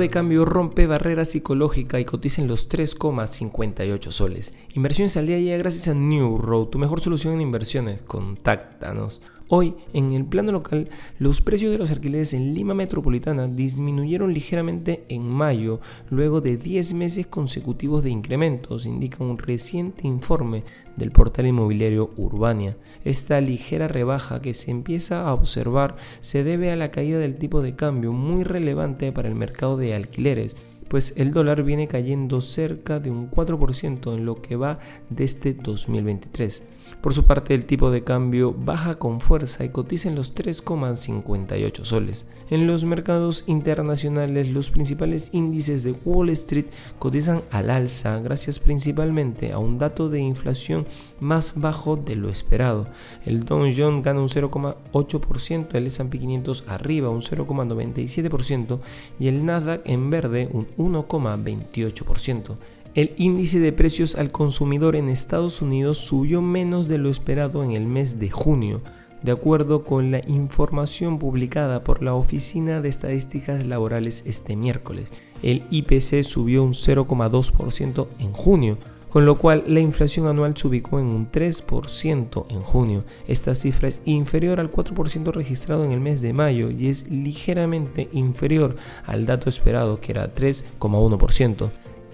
de cambio rompe barrera psicológica y cotiza en los 3,58 soles. Inversiones al día a día gracias a New Road, tu mejor solución en inversiones. Contáctanos. Hoy, en el plano local, los precios de los alquileres en Lima Metropolitana disminuyeron ligeramente en mayo, luego de 10 meses consecutivos de incrementos, indica un reciente informe del portal inmobiliario Urbania. Esta ligera rebaja que se empieza a observar se debe a la caída del tipo de cambio muy relevante para el mercado de alquileres pues el dólar viene cayendo cerca de un 4% en lo que va de este 2023. Por su parte, el tipo de cambio baja con fuerza y cotiza en los 3,58 soles. En los mercados internacionales, los principales índices de Wall Street cotizan al alza gracias principalmente a un dato de inflación más bajo de lo esperado. El Dow Jones gana un 0,8%, el S&P 500 arriba un 0,97% y el Nasdaq en verde un 1,28%. El índice de precios al consumidor en Estados Unidos subió menos de lo esperado en el mes de junio, de acuerdo con la información publicada por la Oficina de Estadísticas Laborales este miércoles. El IPC subió un 0,2% en junio, con lo cual la inflación anual se ubicó en un 3% en junio. Esta cifra es inferior al 4% registrado en el mes de mayo y es ligeramente inferior al dato esperado que era 3,1%.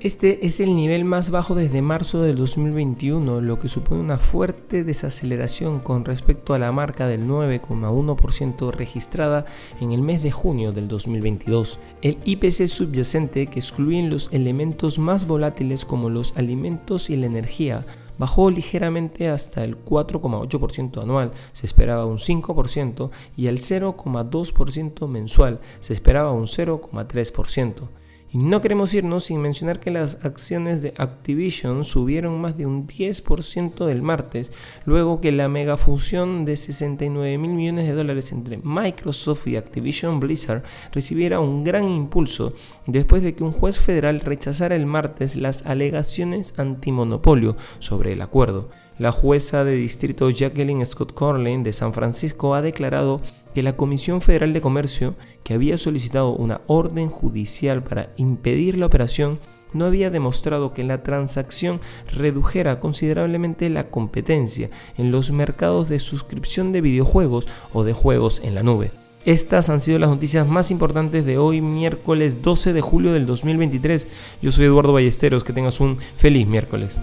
Este es el nivel más bajo desde marzo del 2021, lo que supone una fuerte desaceleración con respecto a la marca del 9,1% registrada en el mes de junio del 2022. El IPC subyacente, que excluyen los elementos más volátiles como los alimentos y la energía, bajó ligeramente hasta el 4,8% anual, se esperaba un 5%, y el 0,2% mensual, se esperaba un 0,3%. Y no queremos irnos sin mencionar que las acciones de Activision subieron más de un 10% del martes, luego que la megafusión de 69 mil millones de dólares entre Microsoft y Activision Blizzard recibiera un gran impulso después de que un juez federal rechazara el martes las alegaciones antimonopolio sobre el acuerdo. La jueza de distrito Jacqueline Scott Corlin de San Francisco ha declarado que la Comisión Federal de Comercio, que había solicitado una orden judicial para impedir la operación, no había demostrado que la transacción redujera considerablemente la competencia en los mercados de suscripción de videojuegos o de juegos en la nube. Estas han sido las noticias más importantes de hoy, miércoles 12 de julio del 2023. Yo soy Eduardo Ballesteros, que tengas un feliz miércoles.